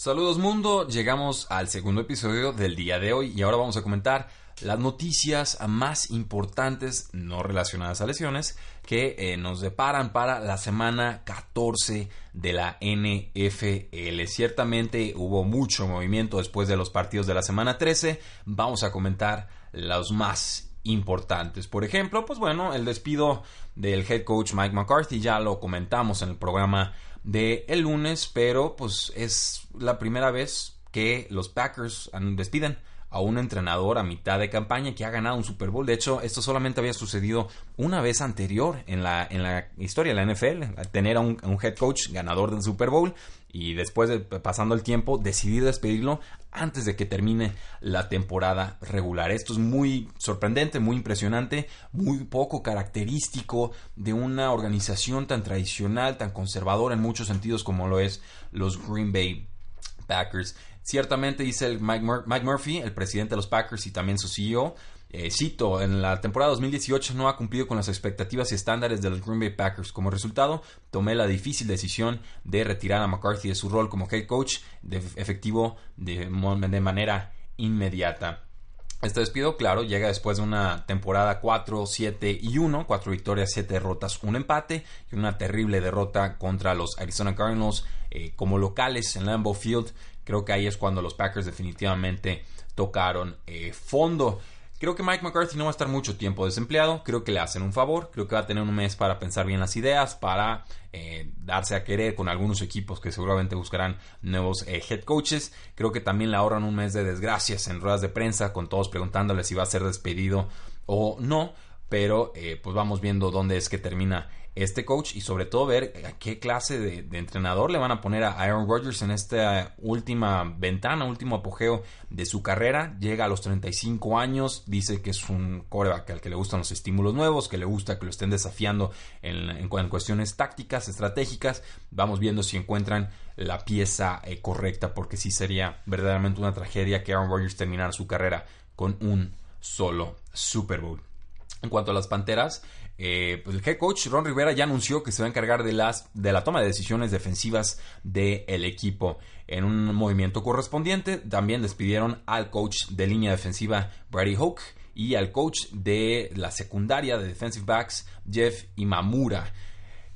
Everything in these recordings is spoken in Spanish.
Saludos mundo, llegamos al segundo episodio del día de hoy y ahora vamos a comentar las noticias más importantes no relacionadas a lesiones que eh, nos deparan para la semana 14 de la NFL. Ciertamente hubo mucho movimiento después de los partidos de la semana 13. Vamos a comentar los más importantes. Por ejemplo, pues bueno, el despido del head coach Mike McCarthy ya lo comentamos en el programa de el lunes, pero pues es la primera vez que los Packers despiden a un entrenador a mitad de campaña que ha ganado un Super Bowl. De hecho, esto solamente había sucedido una vez anterior en la, en la historia de la NFL, tener a un, head coach ganador del Super Bowl y después de pasando el tiempo decidir despedirlo antes de que termine la temporada regular. Esto es muy sorprendente, muy impresionante, muy poco característico de una organización tan tradicional, tan conservadora en muchos sentidos como lo es los Green Bay Packers. Ciertamente dice el Mike, Murphy, el presidente de los Packers y también su CEO, eh, cito, en la temporada 2018 no ha cumplido con las expectativas y estándares de los Green Bay Packers. Como resultado, tomé la difícil decisión de retirar a McCarthy de su rol como head coach de efectivo de, de manera inmediata. Este despido, claro, llega después de una temporada 4, 7 y 1, 4 victorias, 7 derrotas, un empate y una terrible derrota contra los Arizona Cardinals eh, como locales en Lambeau Field. Creo que ahí es cuando los Packers definitivamente tocaron eh, fondo. Creo que Mike McCarthy no va a estar mucho tiempo desempleado. Creo que le hacen un favor. Creo que va a tener un mes para pensar bien las ideas, para eh, darse a querer con algunos equipos que seguramente buscarán nuevos eh, head coaches. Creo que también le ahorran un mes de desgracias en ruedas de prensa, con todos preguntándole si va a ser despedido o no. Pero pues vamos viendo dónde es que termina este coach y sobre todo ver a qué clase de, entrenador le van a poner a Aaron Rodgers en esta última ventana, último apogeo de su carrera. Llega a los 35 años, dice que es un coreback al que le gustan los estímulos nuevos, que le gusta que lo estén desafiando en, cuestiones tácticas, estratégicas. Vamos viendo si encuentran la pieza eh, correcta, porque sí sería verdaderamente una tragedia que Aaron Rodgers terminara su carrera con un solo Super Bowl. En cuanto a las Panteras, eh, pues el head coach Ron Rivera ya anunció que se va a encargar de, las, de la toma de decisiones defensivas del equipo. En un movimiento correspondiente, también despidieron al coach de línea defensiva Brady Hoke y al coach de la secundaria de defensive backs Jeff Imamura.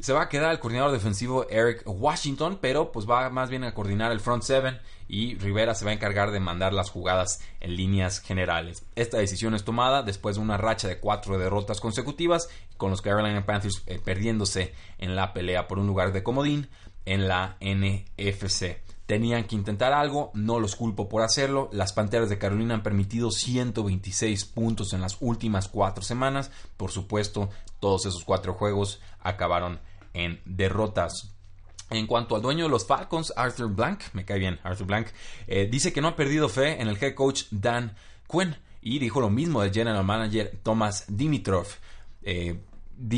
Se va a quedar el coordinador defensivo Eric Washington, pero pues va más bien a coordinar el front seven y Rivera se va a encargar de mandar las jugadas en líneas generales. Esta decisión es tomada después de una racha de cuatro derrotas consecutivas con los Carolina Panthers eh, perdiéndose en la pelea por un lugar de comodín en la NFC. Tenían que intentar algo, no los culpo por hacerlo. Las Panteras de Carolina han permitido 126 puntos en las últimas cuatro semanas. Por supuesto, todos esos cuatro juegos acabaron en derrotas. En cuanto al dueño de los Falcons, Arthur Blank, me cae bien, Arthur Blank, eh, dice que no ha perdido fe en el head coach Dan Quinn y dijo lo mismo del general manager Thomas Dimitrov. Eh,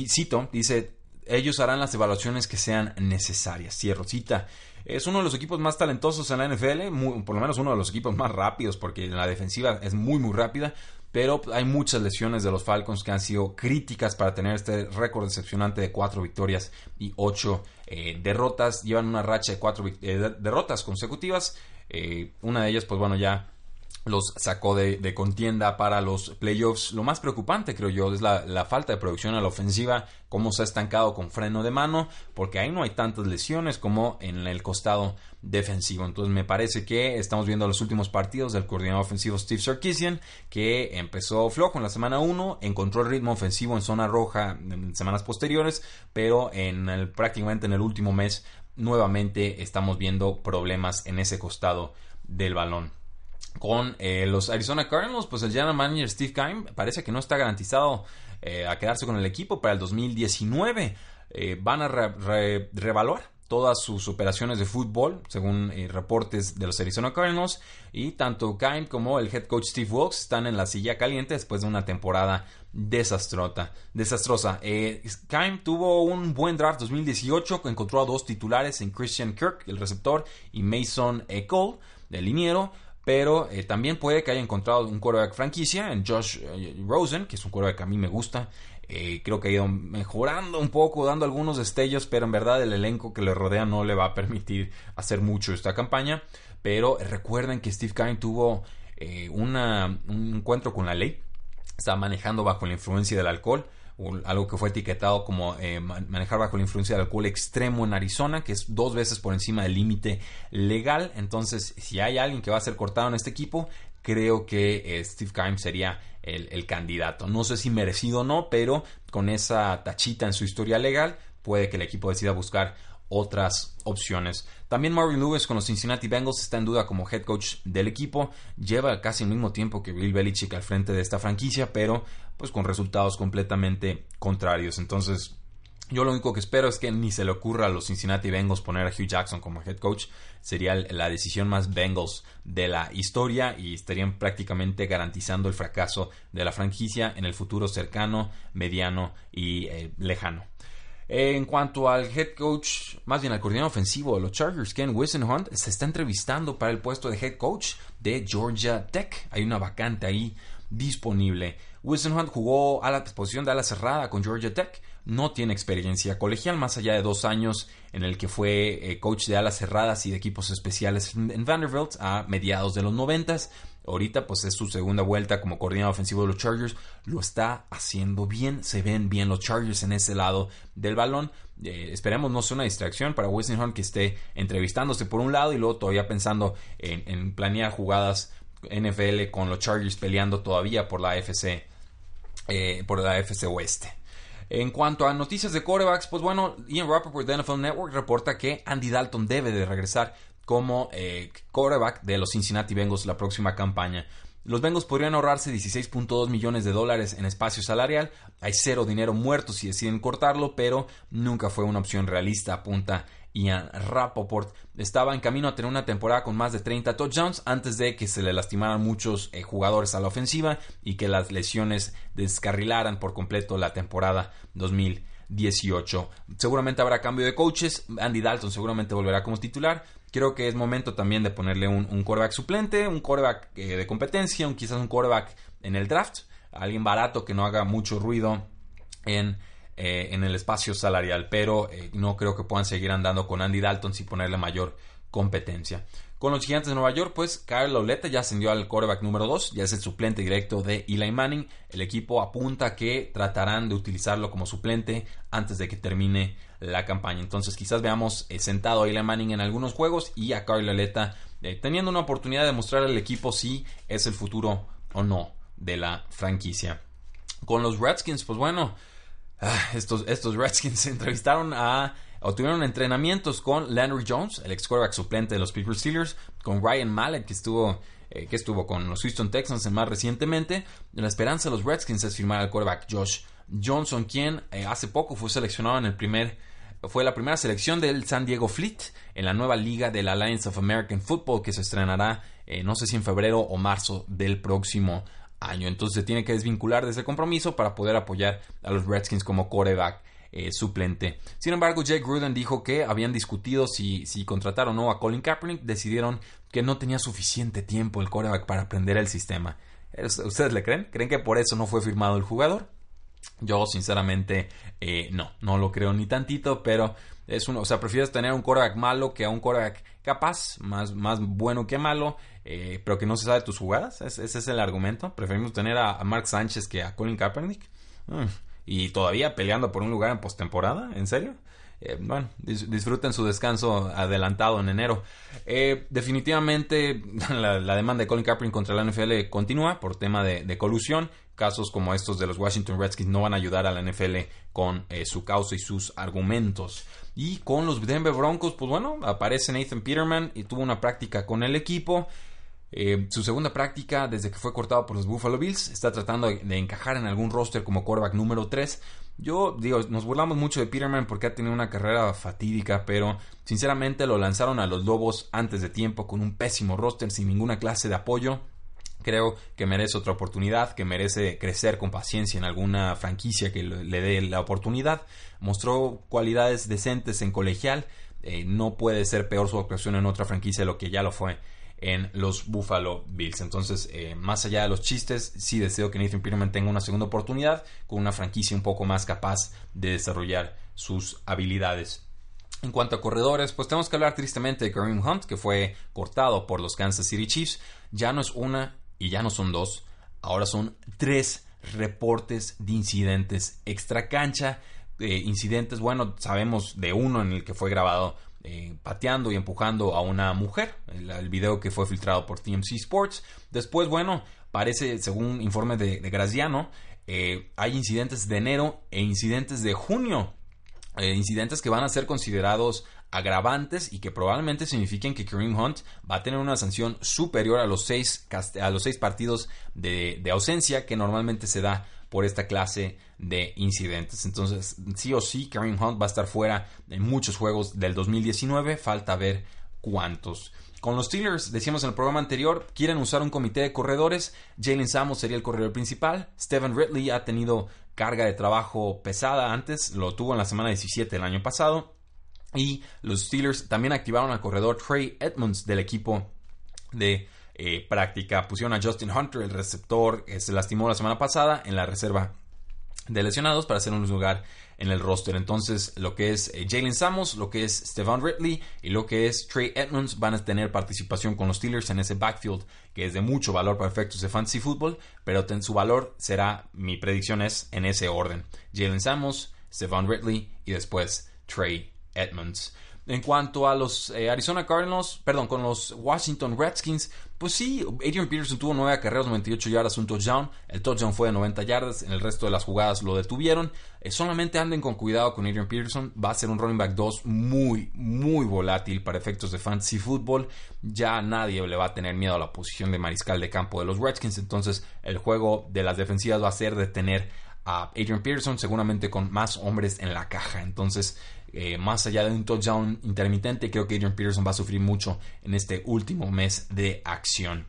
cito, dice, ellos harán las evaluaciones que sean necesarias. Cierro cita. Es uno de los equipos más talentosos en la NFL, por lo menos uno de los equipos más rápidos, porque la defensiva es muy, muy rápida pero hay muchas lesiones de los Falcons que han sido críticas para tener este récord decepcionante de cuatro victorias y ocho eh, derrotas. Llevan una racha de cuatro eh, derrotas consecutivas. Eh, una de ellas, pues bueno, ya los sacó de, contienda para los playoffs. Lo más preocupante, creo yo, es la, falta de producción a la ofensiva, cómo se ha estancado con freno de mano, porque ahí no hay tantas lesiones como en el costado defensivo. Entonces me parece que estamos viendo los últimos partidos del coordinador ofensivo Steve Sarkisian, que empezó flojo en la semana 1, encontró el ritmo ofensivo en zona roja en semanas posteriores, pero en el, prácticamente en el último mes nuevamente estamos viendo problemas en ese costado del balón. Con eh, los Arizona Cardinals, pues el general manager Steve Keim parece que no está garantizado eh, a quedarse con el equipo para el 2019. Eh, van a revaluar todas sus operaciones de fútbol, según reportes de los Arizona Cardinals. Y tanto Keim como el head coach Steve Wilkes están en la silla caliente después de una temporada desastrosa. desastrosa. Tuvo un buen draft 2018, encontró a dos titulares en Christian Kirk, el receptor, y Mason Cole, el liniero pero eh, también puede que haya encontrado un quarterback franquicia en Josh eh, Rosen, que es un quarterback que a mí me gusta. Eh, creo que ha ido mejorando un poco, dando algunos destellos, pero en verdad el elenco que le rodea no le va a permitir hacer mucho esta campaña. Pero recuerden que Steve Kine tuvo un encuentro con la ley, estaba manejando bajo la influencia del alcohol algo que fue etiquetado como eh, manejar bajo la influencia del alcohol extremo en Arizona, que es dos veces por encima del límite legal. Entonces, si hay alguien que va a ser cortado en este equipo, creo que eh, Steve Keim sería el, el, candidato. No sé si merecido o no, pero con esa tachita en su historia legal, puede que el equipo decida buscar otras opciones. También Marvin Lewis con los Cincinnati Bengals está en duda como head coach del equipo. Lleva casi el mismo tiempo que Bill Belichick al frente de esta franquicia, pero pues con resultados completamente contrarios. Entonces, yo lo único que espero es que ni se le ocurra a los Cincinnati Bengals poner a Hugh Jackson como head coach. Sería la decisión más Bengals de la historia y estarían prácticamente garantizando el fracaso de la franquicia en el futuro cercano, mediano y eh, lejano. En cuanto al head coach, más bien al coordinador ofensivo de los Chargers, Ken Whisenhunt, se está entrevistando para el puesto de head coach de Georgia Tech. Hay una vacante ahí disponible. Whisenhunt jugó a la posición de ala cerrada con Georgia Tech. No tiene experiencia colegial más allá de dos años en el que fue eh, coach de alas cerradas y de equipos especiales en Vanderbilt a mediados de los noventas. Ahorita pues es su segunda vuelta como coordinador ofensivo de los Chargers. Lo está haciendo bien. Se ven bien los Chargers en ese lado del balón. Eh, esperemos no sea una distracción para Hunt que esté entrevistándose por un lado y luego todavía pensando en, planear jugadas NFL con los Chargers peleando todavía por la FC, eh, por la FC Oeste. En cuanto a noticias de corebacks, pues bueno, Ian Rappaport de NFL Network reporta que Andy Dalton debe de regresar como eh, quarterback de los Cincinnati Bengals la próxima campaña. Los Bengals podrían ahorrarse 16.2 millones de dólares en espacio salarial. Hay cero dinero muerto si deciden cortarlo, pero nunca fue una opción realista, apunta Ian Rapoport. Estaba en camino a tener una temporada con más de 30 touchdowns antes de que se le lastimaran muchos eh, jugadores a la ofensiva y que las lesiones descarrilaran por completo la temporada 2018. Seguramente habrá cambio de coaches. Andy Dalton seguramente volverá como titular creo que es momento también de ponerle un, un quarterback suplente, un quarterback eh, de competencia, quizás un quarterback en el draft, alguien barato que no haga mucho ruido en, eh, en el espacio salarial, pero eh, no creo que puedan seguir andando con Andy Dalton sin ponerle mayor competencia. Con los gigantes de Nueva York, pues Kyle Lauleta ya ascendió al quarterback número 2, ya es el suplente directo de Eli Manning. El equipo apunta que tratarán de utilizarlo como suplente antes de que termine la campaña. Entonces quizás veamos eh, sentado a Eli Manning en algunos juegos y a Kyle Lauleta eh, teniendo una oportunidad de mostrar al equipo si es el futuro o no de la franquicia. Con los Redskins, pues bueno, ah, estos, estos Redskins entrevistaron a Obtuvieron entrenamientos con Landry Jones, el ex quarterback suplente de los Pittsburgh Steelers, con Ryan Mallett, que estuvo, eh, que estuvo con los Houston Texans más recientemente. La esperanza de los Redskins es firmar al quarterback Josh Johnson, quien eh, hace poco fue seleccionado en el primer fue la primera selección del San Diego Fleet en la nueva liga del Alliance of American Football que se estrenará eh, no sé si en febrero o marzo del próximo año. Entonces se tiene que desvincular de ese compromiso para poder apoyar a los Redskins como quarterback eh, suplente. Sin embargo, Jake Gruden dijo que habían discutido si, si o no a Colin Kaepernick. Decidieron que no tenía suficiente tiempo el coreback para aprender el sistema. ¿Ustedes le creen? ¿Creen que por eso no fue firmado el jugador? Yo, sinceramente, eh, no, no lo creo ni tantito, pero es uno, o sea, prefieres tener un coreback malo que a un coreback capaz, más, más bueno que malo, eh, pero que no se sabe tus jugadas. ese es el argumento. Preferimos tener a, Mark Sánchez que a Colin Kaepernick. Mm y todavía peleando por un lugar en postemporada, ¿en serio? Eh, bueno, disfruten su descanso adelantado en enero. Eh, definitivamente la, demanda de Colin Kaepernick contra la NFL continúa por tema de, colusión. Casos como estos de los Washington Redskins no van a ayudar a la NFL con eh, su causa y sus argumentos. Y con los Denver Broncos, pues bueno, aparece Nathan Peterman y tuvo una práctica con el equipo. Eh, su segunda práctica desde que fue cortado por los Buffalo Bills está tratando de, encajar en algún roster como quarterback número 3. Yo digo, nos burlamos mucho de Peterman porque ha tenido una carrera fatídica, pero sinceramente lo lanzaron a los Lobos antes de tiempo con un pésimo roster sin ninguna clase de apoyo. Creo que merece otra oportunidad, que merece crecer con paciencia en alguna franquicia que le dé la oportunidad. Mostró cualidades decentes en colegial. Eh, no puede ser peor su actuación en otra franquicia de lo que ya lo fue en los Buffalo Bills. Entonces, eh, más allá de los chistes, sí deseo que Nathan Peterman tenga una segunda oportunidad con una franquicia un poco más capaz de desarrollar sus habilidades. En cuanto a corredores, pues tenemos que hablar tristemente de Kareem Hunt, que fue cortado por los Kansas City Chiefs. Ya no es una y ya no son dos, ahora son tres reportes de incidentes extra cancha. Eh, incidentes, bueno, sabemos de uno en el que fue grabado eh, pateando y empujando a una mujer, el, video que fue filtrado por TMC Sports. Después, bueno, parece, según informe de, Graziano, eh, hay incidentes de enero e incidentes de junio. incidentes que van a ser considerados agravantes y que probablemente signifiquen que Kareem Hunt va a tener una sanción superior a los seis, a los seis partidos de, ausencia que normalmente se da por esta clase de incidentes. Entonces, sí o sí, Kareem Hunt va a estar fuera en muchos juegos del 2019. Falta ver cuántos. Con los Steelers, decíamos en el programa anterior, quieren usar un comité de corredores. Jalen Samos sería el corredor principal. Steven Ridley ha tenido carga de trabajo pesada antes, lo tuvo en la semana 17 del año pasado. Y los Steelers también activaron al corredor Trey Edmonds del equipo de eh, práctica. Pusieron a Justin Hunter, el receptor que se lastimó la semana pasada, en la reserva de lesionados para hacer un lugar en el roster. Entonces, lo que es eh, Jalen Samos, lo que es Stevan Ridley y lo que es Trey Edmonds van a tener participación con los Steelers en ese backfield que es de mucho valor para efectos de fantasy football, pero su valor será, mi predicción es en ese orden. Jalen Samos, Stevan Ridley y después Trey Edmonds. En cuanto a los eh, Arizona Cardinals, perdón, con los Washington Redskins, pues sí, Adrian Peterson tuvo 9 carreras, 98 yardas, un touchdown. El touchdown fue de 90 yardas, en el resto de las jugadas lo detuvieron. Eh, solamente anden con cuidado con Adrian Peterson, va a ser un running back 2 muy, muy volátil para efectos de fantasy football. Ya nadie le va a tener miedo a la posición de mariscal de campo de los Redskins, entonces el juego de las defensivas va a ser de tener a Adrian Peterson, seguramente con más hombres en la caja. Entonces, eh, más allá de un touchdown intermitente, creo que Adrian Peterson va a sufrir mucho en este último mes de acción.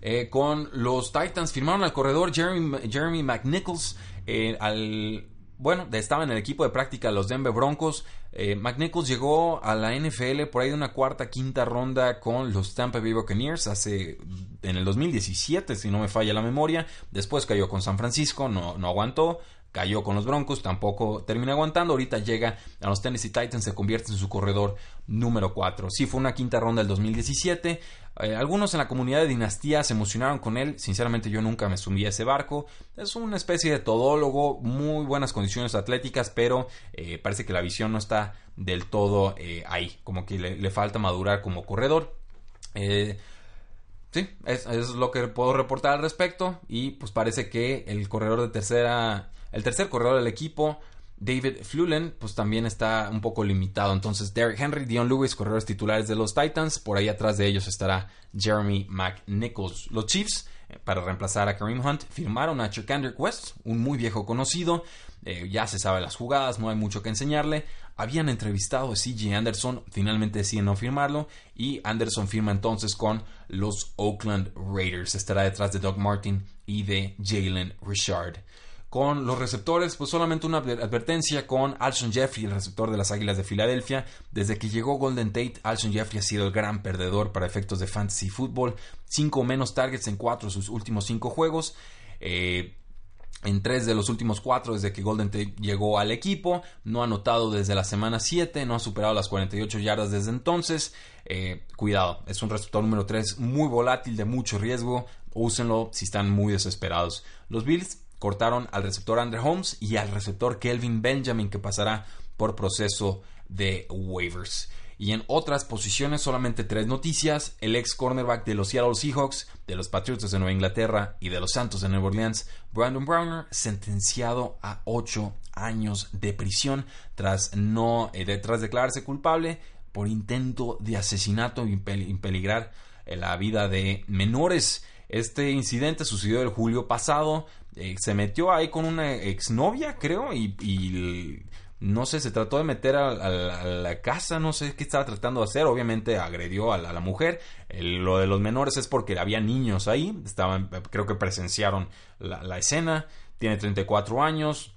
Eh, con los Titans firmaron al corredor Jeremy, Jeremy McNichols eh, al bueno, estaba en el equipo de práctica los Denver Broncos. McNichols llegó a la NFL por ahí de una cuarta, quinta ronda con los Tampa Bay Buccaneers hace en el 2017, si no me falla la memoria. Después cayó con San Francisco, no, no aguantó cayó con los Broncos, tampoco termina aguantando. Ahorita llega a los Tennessee Titans, se convierte en su corredor número 4. Sí, fue una quinta ronda del 2017. Eh, algunos en la comunidad de Dinastía se emocionaron con él. Sinceramente, yo nunca me sumí a ese barco. Es una especie de todólogo, muy buenas condiciones atléticas, pero eh, parece que la visión no está del todo eh, ahí. Como que le, falta madurar como corredor. Sí, es, es, lo que puedo reportar al respecto. Y pues parece que el corredor de tercera el tercer corredor del equipo, David Flulen, pues también está un poco limitado. Entonces, Derrick Henry, Dion Lewis, corredores titulares de los Titans. Por ahí atrás de ellos estará Jeremy McNichols. Los Chiefs, eh, para reemplazar a Kareem Hunt, firmaron a Chukander West, un muy viejo conocido. Eh, ya se sabe las jugadas, no hay mucho que enseñarle. Habían entrevistado a CJ Anderson, finalmente deciden no firmarlo. Y Anderson firma entonces con los Oakland Raiders. Estará detrás de Doug Martin y de Jalen Richard. Con los receptores, pues solamente una advertencia con Alshon Jeffrey, el receptor de las Águilas de Filadelfia. Desde que llegó Golden Tate, Alshon Jeffrey ha sido el gran perdedor para efectos de fantasy football. Cinco menos targets en cuatro de sus últimos cinco juegos. Eh, en tres de los últimos cuatro desde que Golden Tate llegó al equipo. No ha anotado desde la semana 7, no ha superado las 48 yardas desde entonces. Eh, cuidado, es un receptor número 3 muy volátil, de mucho riesgo. Úsenlo si están muy desesperados. Los Bills cortaron al receptor Andre Holmes y al receptor Kelvin Benjamin que pasará por proceso de waivers. Y en otras posiciones solamente tres noticias. El ex cornerback de los Seattle Seahawks, de los Patriots de Nueva Inglaterra y de los Santos de Nueva Orleans, Brandon Browner, sentenciado a ocho años de prisión tras, no, eh, declararse culpable por intento de asesinato y peligrar la vida de menores. Este incidente sucedió el julio pasado. Eh, se metió ahí con una exnovia, creo, y, no sé, se trató de meter a, la casa, no sé qué estaba tratando de hacer. Obviamente agredió a la, mujer. lo de los menores es porque había niños ahí. Estaban, creo que presenciaron la, escena. Tiene 34 años.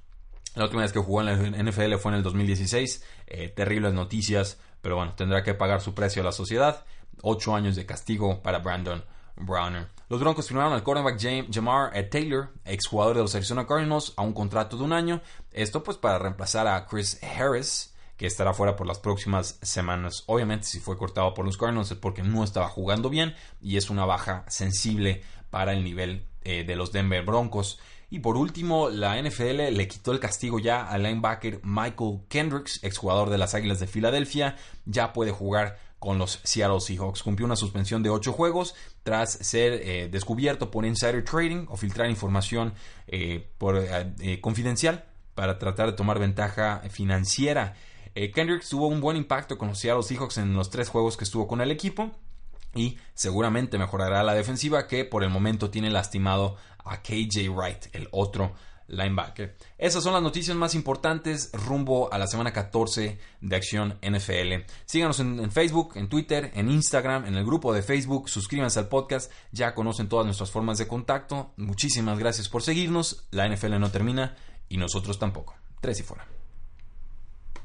La última vez que jugó en la NFL fue en el 2016. Eh, terribles noticias, pero bueno, tendrá que pagar su precio a la sociedad. Ocho años de castigo para Brandon Browner. Los Broncos firmaron al cornerback Jamar Taylor, exjugador de los Arizona Cardinals, a un contrato de un año. Esto pues para reemplazar a Chris Harris, que estará fuera por las próximas semanas. Obviamente si fue cortado por los Cardinals es porque no estaba jugando bien y es una baja sensible para el nivel eh, de los Denver Broncos. Y por último, la NFL le quitó el castigo ya al linebacker Michael Kendricks, exjugador de las Águilas de Filadelfia. Ya puede jugar con los Seattle Seahawks. Cumplió una suspensión de 8 juegos tras ser eh, descubierto por insider trading o filtrar información eh, eh, confidencial para tratar de tomar ventaja financiera. Kendricks tuvo un buen impacto con los Seattle Seahawks en los tres juegos que estuvo con el equipo y seguramente mejorará la defensiva que por el momento tiene lastimado a KJ Wright, el otro linebacker. Esas son las noticias más importantes rumbo a la semana 14 de Acción NFL. Síganos en, Facebook, en Twitter, en Instagram, en el grupo de Facebook, suscríbanse al podcast, ya conocen todas nuestras formas de contacto. Muchísimas gracias por seguirnos. La NFL no termina y nosotros tampoco. Tres y fuera.